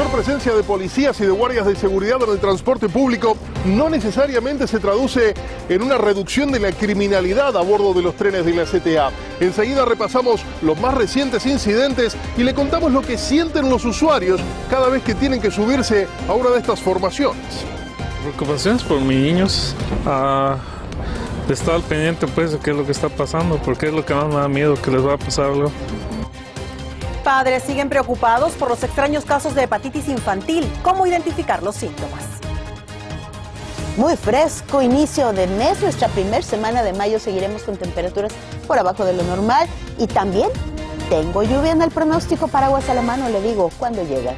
Mayor presencia de policías y de guardias de seguridad en el transporte público no necesariamente se traduce en una reducción de la criminalidad a bordo de los trenes de la CTA. Enseguida repasamos los más recientes incidentes y le contamos lo que sienten los usuarios cada vez que tienen que subirse a una de estas formaciones. Preocupaciones por mis niños. Uh, estar pendiente pues de qué es lo que está pasando, porque es lo que más me da miedo que les va a pasar algo. Padres siguen preocupados por los extraños casos de hepatitis infantil. ¿Cómo identificar los síntomas? Muy fresco inicio de mes, nuestra primera semana de mayo seguiremos con temperaturas por abajo de lo normal y también tengo lluvia en el pronóstico, paraguas a la mano, le digo, ¿cuándo llega?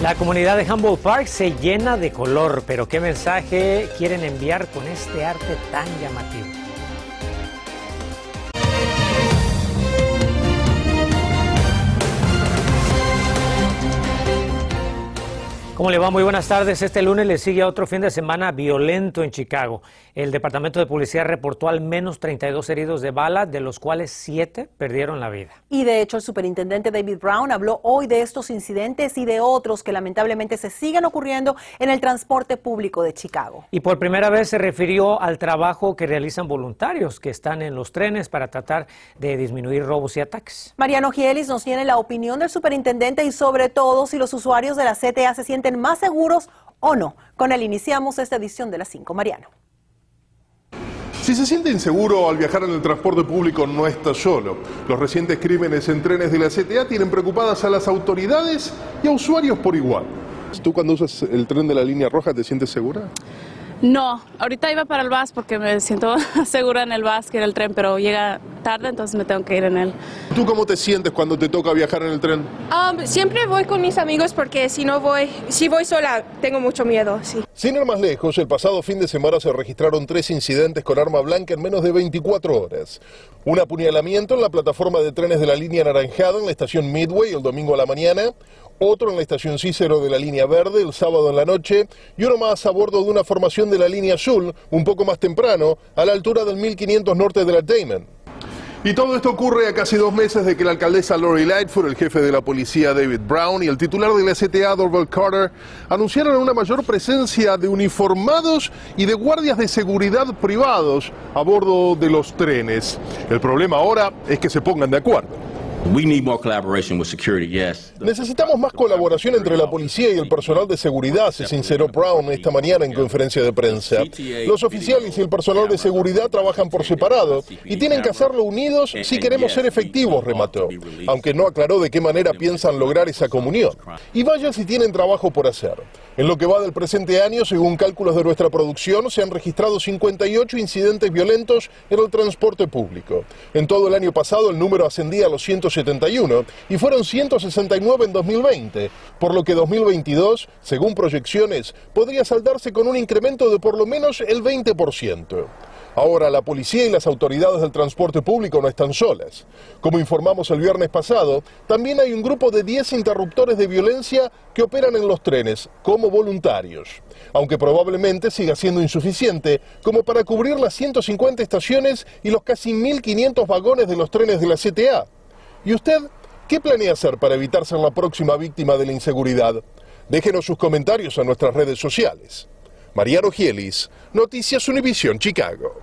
La comunidad de Humboldt Park se llena de color, pero ¿qué mensaje quieren enviar con este arte tan llamativo? ¿Cómo le va? Muy buenas tardes. Este lunes le sigue otro fin de semana violento en Chicago. El Departamento de Policía reportó al menos 32 heridos de bala, de los cuales 7 perdieron la vida. Y de hecho, el superintendente David Brown habló hoy de estos incidentes y de otros que lamentablemente se siguen ocurriendo en el transporte público de Chicago. Y por primera vez se refirió al trabajo que realizan voluntarios que están en los trenes para tratar de disminuir robos y ataques. Mariano Gielis nos tiene la opinión del superintendente y sobre todo si los usuarios de la CTA se sienten más seguros o no. Con él iniciamos esta edición de las 5. Mariano. Si se siente inseguro al viajar en el transporte público, no está solo. Los recientes crímenes en trenes de la CTA tienen preocupadas a las autoridades y a usuarios por igual. ¿Tú cuando usas el tren de la línea roja te sientes segura? No, ahorita iba para el bus porque me siento segura en el bus que era el tren, pero llega tarde, entonces me tengo que ir en él. ¿Tú cómo te sientes cuando te toca viajar en el tren? Um, siempre voy con mis amigos porque si no voy, si voy sola, tengo mucho miedo, sí. Sin ir más lejos, el pasado fin de semana se registraron tres incidentes con arma blanca en menos de 24 horas. Un apuñalamiento en la plataforma de trenes de la línea Naranjada en la estación Midway el domingo a la mañana, otro en la estación Cícero de la línea verde el sábado en la noche y uno más a bordo de una formación de la línea azul un poco más temprano a la altura del 1500 norte de la Damon. Y todo esto ocurre a casi dos meses de que la alcaldesa Lori Lightfoot, el jefe de la policía David Brown y el titular de la STA Dorval Carter anunciaron una mayor presencia de uniformados y de guardias de seguridad privados a bordo de los trenes. El problema ahora es que se pongan de acuerdo. Necesitamos más colaboración entre la policía y el personal de seguridad, se sinceró Brown esta mañana en conferencia de prensa. Los oficiales y el personal de seguridad trabajan por separado y tienen que hacerlo unidos si queremos ser efectivos, remató, aunque no aclaró de qué manera piensan lograr esa comunión. Y vaya si tienen trabajo por hacer. En lo que va del presente año, según cálculos de nuestra producción, se han registrado 58 incidentes violentos en el transporte público. En todo el año pasado el número ascendía a los 171 y fueron 169 en 2020, por lo que 2022, según proyecciones, podría saldarse con un incremento de por lo menos el 20%. Ahora, la policía y las autoridades del transporte público no están solas. Como informamos el viernes pasado, también hay un grupo de 10 interruptores de violencia que operan en los trenes como voluntarios, aunque probablemente siga siendo insuficiente como para cubrir las 150 estaciones y los casi 1.500 vagones de los trenes de la CTA. ¿Y usted qué planea hacer para evitar ser la próxima víctima de la inseguridad? Déjenos sus comentarios en nuestras redes sociales. Mariano Gielis, Noticias Univisión Chicago.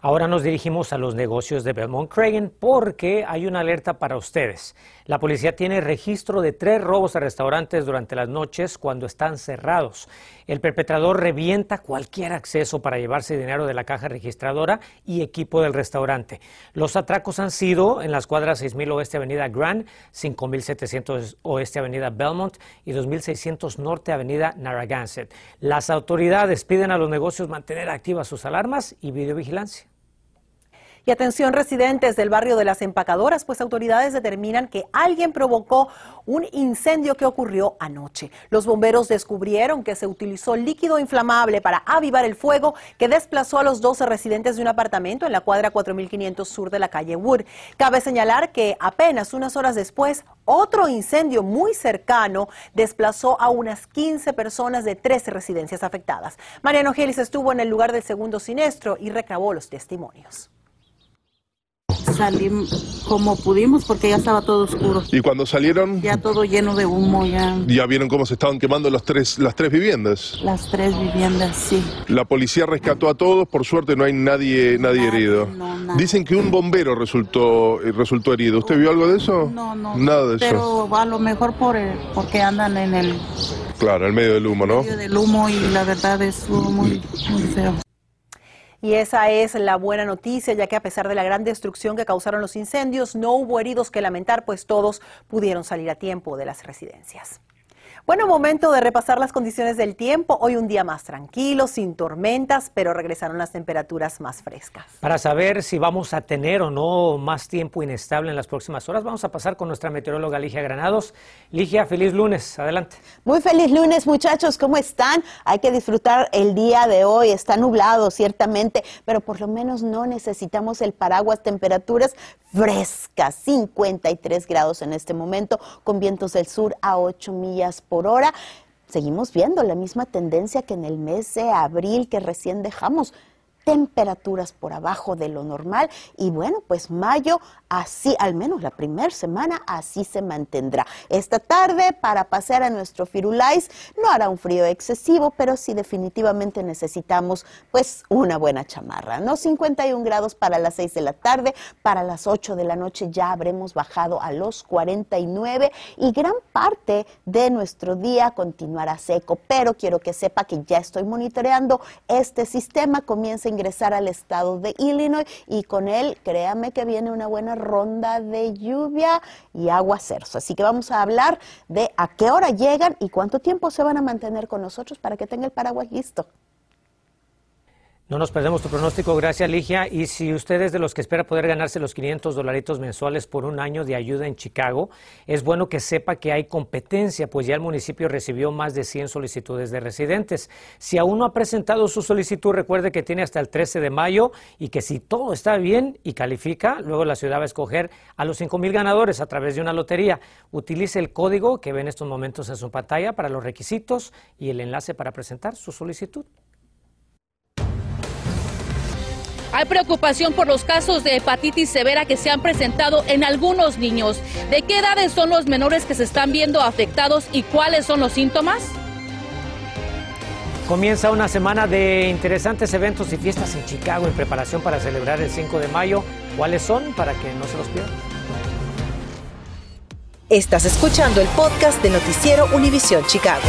Ahora nos dirigimos a los negocios de Belmont Cragen porque hay una alerta para ustedes. La policía tiene registro de tres robos a restaurantes durante las noches cuando están cerrados. El perpetrador revienta cualquier acceso para llevarse dinero de la caja registradora y equipo del restaurante. Los atracos han sido en las cuadras 6000 Oeste Avenida Grand, 5700 Oeste Avenida Belmont y 2600 Norte Avenida Narragansett. Las autoridades piden a los negocios mantener activas sus alarmas y videovigilancia. Y atención residentes del barrio de las empacadoras, pues autoridades determinan que alguien provocó un incendio que ocurrió anoche. Los bomberos descubrieron que se utilizó líquido inflamable para avivar el fuego que desplazó a los 12 residentes de un apartamento en la cuadra 4500 sur de la calle Wood. Cabe señalar que apenas unas horas después, otro incendio muy cercano desplazó a unas 15 personas de 13 residencias afectadas. Mariano Gelis estuvo en el lugar del segundo siniestro y recabó los testimonios. Salimos como pudimos porque ya estaba todo oscuro. ¿Y cuando salieron? Ya todo lleno de humo, ya. ¿Ya vieron cómo se estaban quemando los tres, las tres viviendas? Las tres viviendas, sí. La policía rescató a todos, por suerte no hay nadie, nadie, herido. Dicen que un bombero resultó, resultó herido. ¿Usted vio algo de eso? No, no. Nada de eso. Pero a lo mejor por porque andan en el... Claro, en medio del humo, ¿no? En medio del humo y la verdad es muy, muy feo. Y esa es la buena noticia, ya que a pesar de la gran destrucción que causaron los incendios, no hubo heridos que lamentar, pues todos pudieron salir a tiempo de las residencias. Bueno, momento de repasar las condiciones del tiempo. Hoy un día más tranquilo, sin tormentas, pero regresaron las temperaturas más frescas. Para saber si vamos a tener o no más tiempo inestable en las próximas horas, vamos a pasar con nuestra meteoróloga Ligia Granados. Ligia, feliz lunes. Adelante. Muy feliz lunes, muchachos. ¿Cómo están? Hay que disfrutar el día de hoy. Está nublado, ciertamente, pero por lo menos no necesitamos el paraguas. Temperaturas frescas, 53 grados en este momento, con vientos del sur a 8 millas por hora. Seguimos viendo la misma tendencia que en el mes de abril que recién dejamos temperaturas por abajo de lo normal y bueno, pues mayo así, al menos la primera semana, así se mantendrá. Esta tarde para pasear a nuestro Firulais no hará un frío excesivo, pero sí definitivamente necesitamos pues una buena chamarra, ¿no? 51 grados para las 6 de la tarde, para las 8 de la noche ya habremos bajado a los 49 y gran parte de nuestro día continuará seco, pero quiero que sepa que ya estoy monitoreando este sistema, comienza ingresar al estado de Illinois y con él, créame que viene una buena ronda de lluvia y aguaceros. Así que vamos a hablar de a qué hora llegan y cuánto tiempo se van a mantener con nosotros para que tenga el paraguas listo. No nos perdemos tu pronóstico, gracias Ligia. Y si usted es de los que espera poder ganarse los 500 dolaritos mensuales por un año de ayuda en Chicago, es bueno que sepa que hay competencia, pues ya el municipio recibió más de 100 solicitudes de residentes. Si aún no ha presentado su solicitud, recuerde que tiene hasta el 13 de mayo y que si todo está bien y califica, luego la ciudad va a escoger a los 5 mil ganadores a través de una lotería. Utilice el código que ve en estos momentos en su pantalla para los requisitos y el enlace para presentar su solicitud. Hay preocupación por los casos de hepatitis severa que se han presentado en algunos niños. ¿De qué edades son los menores que se están viendo afectados y cuáles son los síntomas? Comienza una semana de interesantes eventos y fiestas en Chicago en preparación para celebrar el 5 de mayo. ¿Cuáles son? Para que no se los pierdan. Estás escuchando el podcast de Noticiero Univisión Chicago.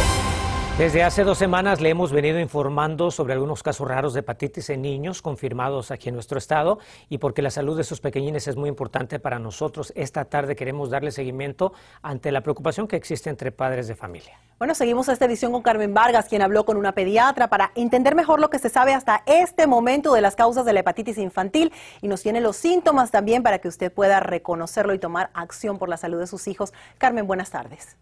Desde hace dos semanas le hemos venido informando sobre algunos casos raros de hepatitis en niños confirmados aquí en nuestro estado y porque la salud de sus pequeñines es muy importante para nosotros, esta tarde queremos darle seguimiento ante la preocupación que existe entre padres de familia. Bueno, seguimos esta edición con Carmen Vargas, quien habló con una pediatra para entender mejor lo que se sabe hasta este momento de las causas de la hepatitis infantil y nos tiene los síntomas también para que usted pueda reconocerlo y tomar acción por la salud de sus hijos. Carmen, buenas tardes.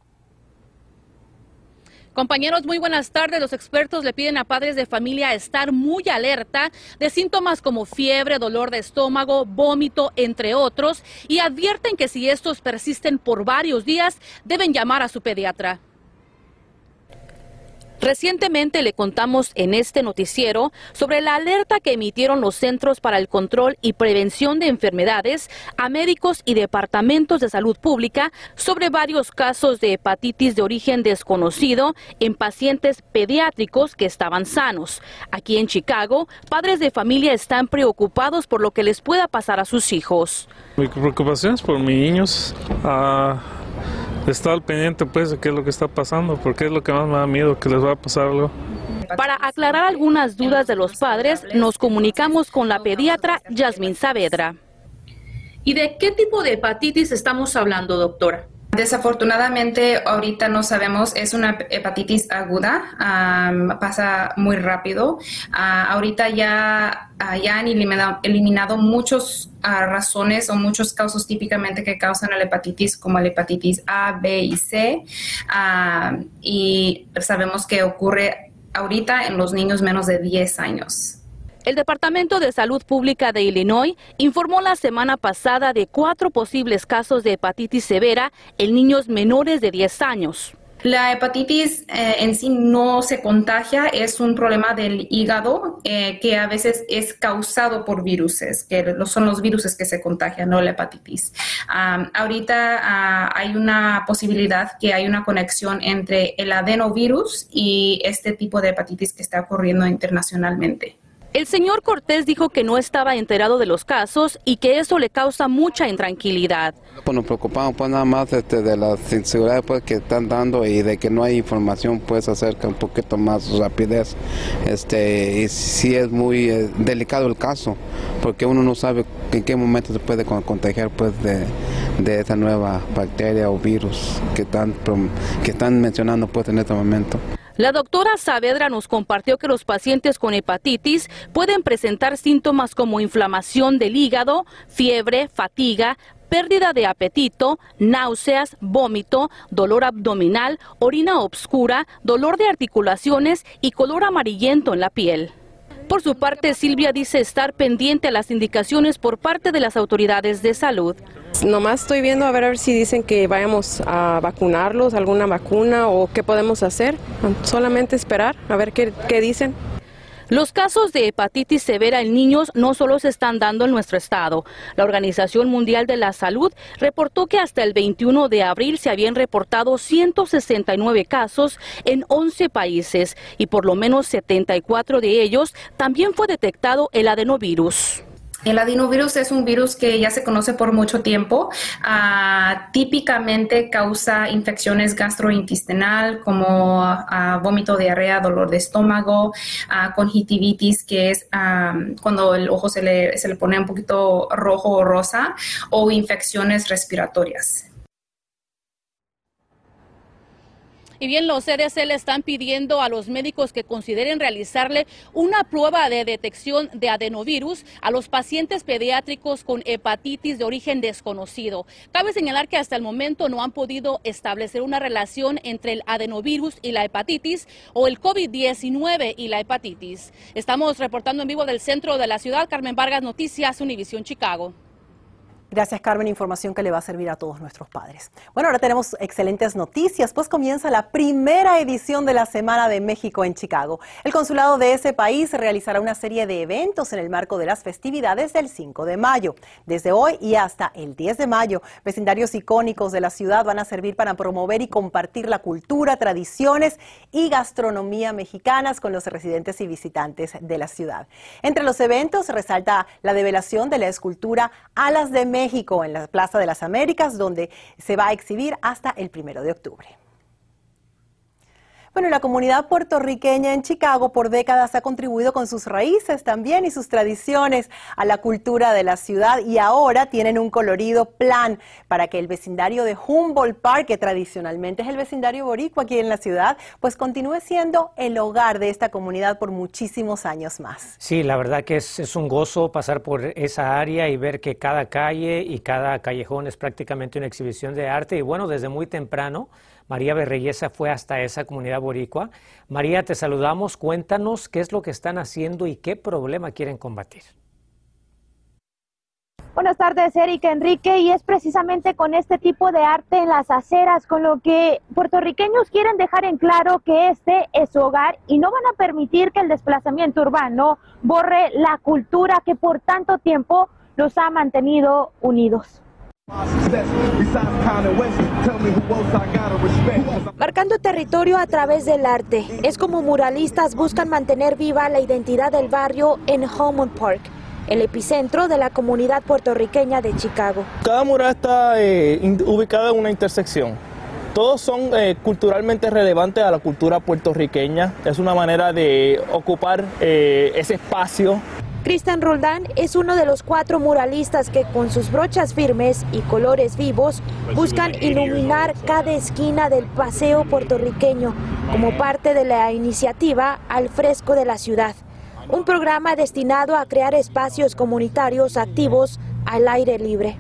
Compañeros, muy buenas tardes. Los expertos le piden a padres de familia estar muy alerta de síntomas como fiebre, dolor de estómago, vómito, entre otros, y advierten que si estos persisten por varios días, deben llamar a su pediatra. Recientemente le contamos en este noticiero sobre la alerta que emitieron los Centros para el Control y Prevención de Enfermedades a médicos y departamentos de salud pública sobre varios casos de hepatitis de origen desconocido en pacientes pediátricos que estaban sanos. Aquí en Chicago, padres de familia están preocupados por lo que les pueda pasar a sus hijos. Mi preocupación es por mis niños. Ah, estar al pendiente pues de qué es lo que está pasando, porque es lo que más me da miedo, que les va a pasar algo. Para aclarar algunas dudas de los padres, nos comunicamos con la pediatra Yasmin Saavedra. ¿Y de qué tipo de hepatitis estamos hablando, doctora? Desafortunadamente, ahorita no sabemos, es una hepatitis aguda, pasa muy rápido. Uh, ahorita ya, uh, ya han eliminado, eliminado muchas uh, razones o muchos casos típicamente que causan la hepatitis, como la hepatitis A, B y C. y sabemos que ocurre ahorita en los niños menos de 10 años. El Departamento de Salud Pública de Illinois informó la semana pasada de cuatro posibles casos de hepatitis severa en niños menores de 10 años. La hepatitis eh, en sí no se contagia, es un problema del hígado eh, que a veces es causado por virus, que son los virus que se contagian, no la hepatitis. ahorita ah, hay una posibilidad que hay una conexión entre el adenovirus y este tipo de hepatitis que está ocurriendo internacionalmente. El señor Cortés dijo que no estaba enterado de los casos y que eso le causa mucha intranquilidad. Pues nos preocupamos pues nada más este, de las inseguridades pues, que están dando y de que no hay información pues acerca un poquito más rapidez. Este, y sí es muy eh, delicado el caso porque uno no sabe en qué momento se puede contagiar pues de, de esa nueva bacteria o virus que están, que están mencionando pues en este momento. La doctora Saavedra nos compartió que los pacientes con hepatitis pueden presentar síntomas como inflamación del hígado, fiebre, fatiga, pérdida de apetito, náuseas, vómito, dolor abdominal, orina obscura, dolor de articulaciones y color amarillento en la piel. Por su parte, Silvia dice estar pendiente a las indicaciones por parte de las autoridades de salud. Nomás estoy viendo a ver, si dicen que vayamos a vacunarlos, alguna vacuna o qué podemos hacer. Solamente esperar a ver qué, qué dicen. Los casos de hepatitis severa en niños no solo se están dando en nuestro estado. La Organización Mundial de la Salud reportó que hasta el 21 de abril se habían reportado 169 casos en 11 países y por lo menos 74 de ellos también fue detectado el adenovirus. El adenovirus es un virus que ya se conoce por mucho tiempo. Ah, típicamente causa infecciones gastrointestinal como uh, vómito, diarrea, dolor de estómago, uh, conjuntivitis, que es cuando el ojo se le, se le pone un poquito rojo o rosa, o infecciones respiratorias. Y bien, los CDC le están pidiendo a los médicos que consideren realizarle una prueba de detección de adenovirus a los pacientes pediátricos con hepatitis de origen desconocido. Cabe señalar que hasta el momento no han podido establecer una relación entre el adenovirus y la hepatitis o el COVID-19 y la hepatitis. Estamos reportando en vivo del centro de la ciudad. Carmen Vargas, Noticias, Univisión Chicago. Gracias, Carmen. Información que le va a servir a todos nuestros padres. Bueno, ahora tenemos excelentes noticias, pues comienza la primera edición de la Semana de México en Chicago. El consulado de ese país realizará una serie de eventos en el marco de las festividades del 5 de mayo. Desde hoy y hasta el 10 de mayo, vecindarios icónicos de la ciudad van a servir para promover y compartir la cultura, tradiciones y gastronomía mexicanas con los residentes y visitantes de la ciudad. Entre los eventos resalta la develación de la escultura Alas de México México, en la Plaza de las Américas, donde se va a exhibir hasta el primero de octubre. Bueno, la comunidad puertorriqueña en Chicago por décadas ha contribuido con sus raíces también y sus tradiciones a la cultura de la ciudad y ahora tienen un colorido plan para que el vecindario de Humboldt Park, que tradicionalmente es el vecindario boricua aquí en la ciudad, pues continúe siendo el hogar de esta comunidad por muchísimos años más. Sí, la verdad que es, es un gozo pasar por esa área y ver que cada calle y cada callejón es prácticamente una exhibición de arte y bueno, desde muy temprano María Berreyesa fue hasta esa comunidad boricua. María, te saludamos. Cuéntanos qué es lo que están haciendo y qué problema quieren combatir. Buenas tardes, Erika Enrique, y es precisamente con este tipo de arte en las aceras con lo que puertorriqueños quieren dejar en claro que este es su hogar y no van a permitir que el desplazamiento urbano borre la cultura que por tanto tiempo los ha mantenido unidos. Marcando territorio a través del arte, es como muralistas buscan mantener viva la identidad del barrio en Hammond Park, el epicentro de la comunidad puertorriqueña de Chicago. Cada mural está eh, ubicada en una intersección. Todos son eh, culturalmente relevantes a la cultura puertorriqueña. Es una manera de ocupar eh, ese espacio Cristian Roldán es uno de los cuatro muralistas que con sus brochas firmes y colores vivos buscan iluminar cada esquina del paseo puertorriqueño como parte de la iniciativa Al Fresco de la Ciudad, un programa destinado a crear espacios comunitarios activos al aire libre.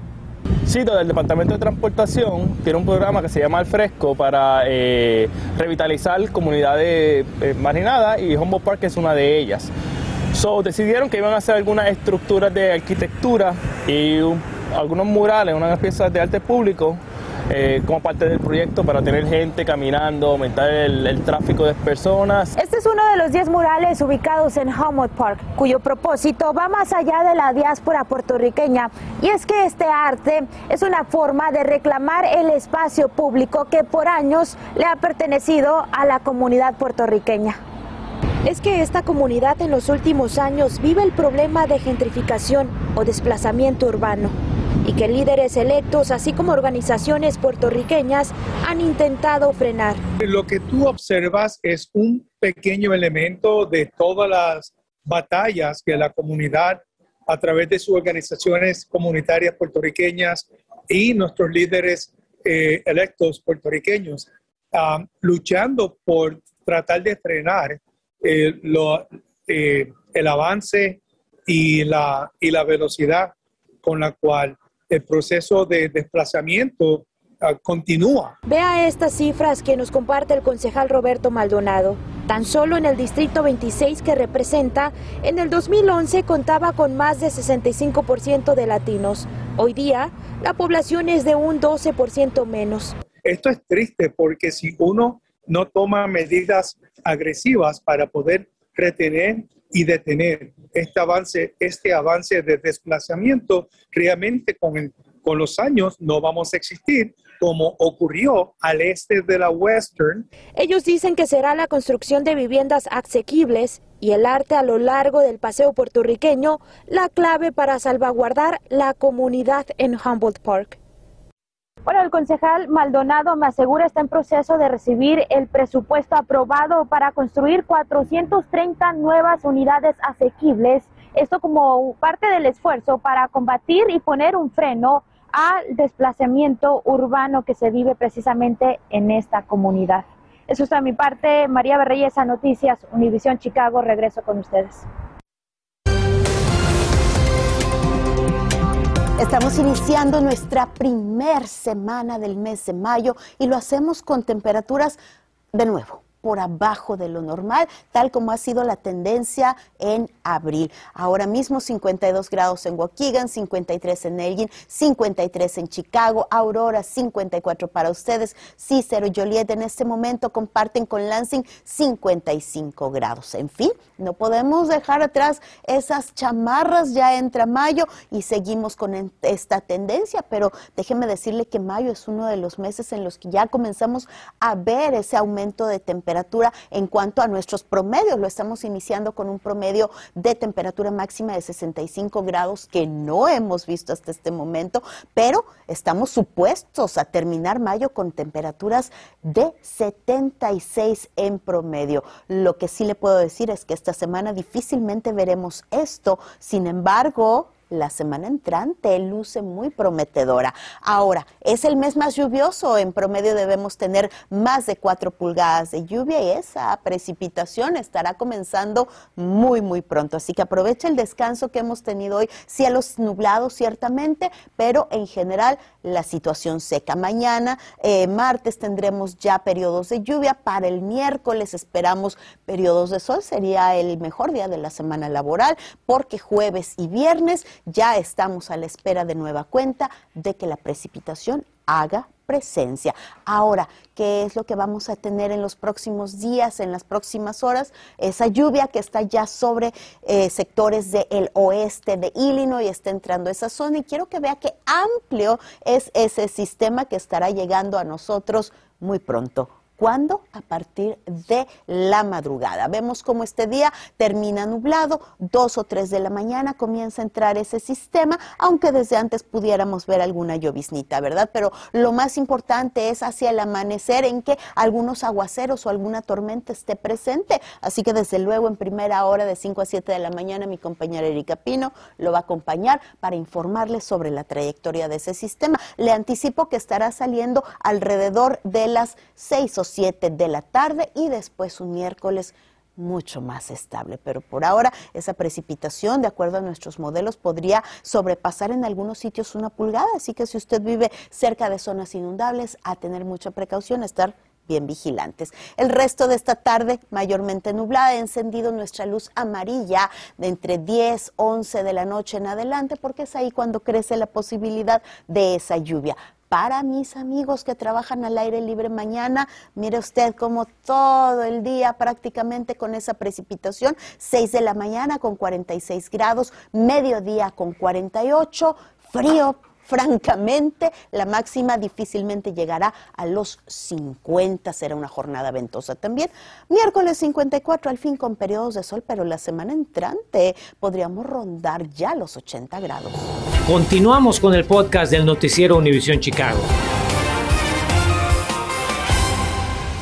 Sí, el Departamento de Transportación tiene un programa que se llama Al Fresco para eh, revitalizar comunidades eh, marginadas y Humboldt Park es una de ellas. So, decidieron que iban a hacer algunas estructuras de arquitectura y algunos murales, unas piezas de arte público eh, como parte del proyecto para tener gente caminando, aumentar el, tráfico de personas. Este es uno de los 10 murales ubicados en Humboldt Park, cuyo propósito va más allá de la diáspora puertorriqueña. Y es que este arte es una forma de reclamar el espacio público que por años le ha pertenecido a la comunidad puertorriqueña. Es que esta comunidad en los últimos años vive el problema de gentrificación o desplazamiento urbano y que líderes electos, así como organizaciones puertorriqueñas, han intentado frenar. Lo que tú observas es un pequeño elemento de todas las batallas que la comunidad, a través de sus organizaciones comunitarias puertorriqueñas y nuestros líderes eh, electos puertorriqueños, uh, luchando por tratar de frenar eh, lo, eh, el avance y la, y la velocidad con la cual el proceso de desplazamiento ah, continúa. Vea estas cifras que nos comparte el concejal Roberto Maldonado. Tan solo en el distrito 26 que representa, en el 2011 contaba con más de 65% de latinos. Hoy día, la población es de un 12% menos. Esto es triste porque si uno no toma medidas agresivas para poder retener y detener este avance, este avance de desplazamiento, realmente con, con los años no vamos a existir como ocurrió al este de la Western. Ellos dicen que será la construcción de viviendas asequibles y el arte a lo largo del paseo puertorriqueño la clave para salvaguardar la comunidad en Humboldt Park. Bueno, el concejal Maldonado me asegura está en proceso de recibir el presupuesto aprobado para construir 430 nuevas unidades asequibles. Esto como parte del esfuerzo para combatir y poner un freno al desplazamiento urbano que se vive precisamente en esta comunidad. Eso está de mi parte. María Berreyesa, Noticias, Univisión Chicago. Regreso con ustedes. Estamos iniciando nuestra primer semana del mes de mayo y lo hacemos con temperaturas de nuevo por abajo de lo normal, tal como ha sido la tendencia en abril. Ahora mismo 52 grados en Waukegan, 53 en Elgin, 53 en Chicago, Aurora 54 para ustedes, Cicero y Joliet en este momento comparten con Lansing 55 grados. En fin, no podemos dejar atrás esas chamarras, ya entra mayo y seguimos con esta tendencia, pero déjeme decirle que mayo es uno de los meses en los que ya comenzamos a ver ese aumento de temperatura temperatura en cuanto a nuestros promedios. Lo estamos iniciando con un promedio de temperatura máxima de 65 grados que no hemos visto hasta este momento, pero estamos supuestos a terminar mayo con temperaturas de 76 en promedio. Lo que sí le puedo decir es que esta semana difícilmente veremos esto. Sin embargo, la semana entrante luce muy prometedora. Ahora, es el mes más lluvioso, en promedio debemos tener más de 4 pulgadas de lluvia y esa precipitación estará comenzando muy, muy pronto. Así que aprovecha el descanso que hemos tenido hoy, cielos nublados ciertamente, pero en general la situación seca. Mañana, eh, martes, tendremos ya periodos de lluvia. Para el miércoles esperamos periodos de sol. Sería el mejor día de la semana laboral porque jueves y viernes ya estamos a la espera de nueva cuenta de que la precipitación haga presencia. Ahora, ¿qué es lo que vamos a tener en los próximos días, en las próximas horas? Esa lluvia que está ya sobre eh, sectores del oeste de Illinois, está entrando esa zona y quiero que vea qué amplio es ese sistema que estará llegando a nosotros muy pronto ¿Cuándo? A partir de la madrugada. Vemos cómo este día termina nublado, dos o tres de la mañana comienza a entrar ese sistema, aunque desde antes pudiéramos ver alguna lloviznita, ¿verdad? Pero lo más importante es hacia el amanecer en que algunos aguaceros o alguna tormenta esté presente. Así que desde luego en primera hora de 5 a 7 de la mañana mi compañera Erika Pino lo va a acompañar para informarles sobre la trayectoria de ese sistema. Le anticipo que estará saliendo alrededor de las 6 o 7 de la tarde y después un miércoles mucho más estable. Pero por ahora esa precipitación, de acuerdo a nuestros modelos, podría sobrepasar en algunos sitios una pulgada. Así que si usted vive cerca de zonas inundables, a tener mucha precaución, a estar bien vigilantes. El resto de esta tarde, mayormente nublada, he encendido nuestra luz amarilla de entre 10, 11 de la noche en adelante, porque es ahí cuando crece la posibilidad de esa lluvia para mis amigos que trabajan al aire libre mañana. Mire usted como todo el día prácticamente con esa precipitación, 6 de la mañana con 46 grados, mediodía con 48, frío francamente, la máxima difícilmente llegará a los 50. Será una jornada ventosa también. Miércoles 54, al fin con periodos de sol, pero la semana entrante podríamos rondar ya los 80 grados. Continuamos con el podcast del noticiero Univisión Chicago.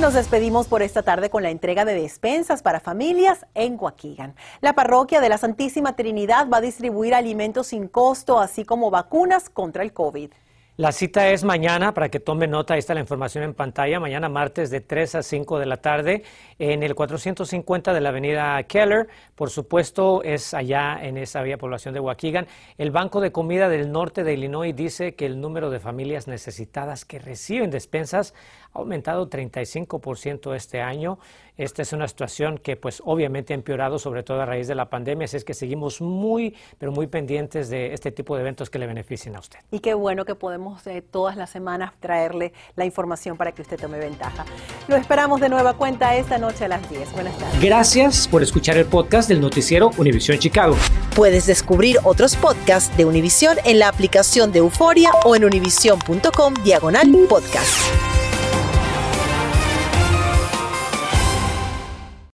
Nos despedimos por esta tarde con la entrega de despensas para familias en Waukegan. La parroquia de la Santísima Trinidad va a distribuir alimentos sin costo, así como vacunas contra el COVID. La cita es mañana, para que tome nota, ahí está la información en pantalla, mañana martes de 3 a 5 de la tarde en el 450 de la avenida Keller. Por supuesto, es allá en esa vía población de Waukegan. El Banco de Comida del Norte de Illinois dice que el número de familias necesitadas que reciben despensas ha aumentado 35% este año. Esta es una situación que pues obviamente ha empeorado sobre todo a raíz de la pandemia, así es que seguimos muy, pero muy pendientes de este tipo de eventos que le beneficien a usted. Y qué bueno que podemos eh, todas las semanas traerle la información para que usted tome ventaja. Lo esperamos de nueva cuenta esta noche a las 10. Buenas tardes. Gracias por escuchar el podcast del noticiero Univisión Chicago. Puedes descubrir otros podcasts de Univisión en la aplicación de Euforia o en univision.com diagonal podcast.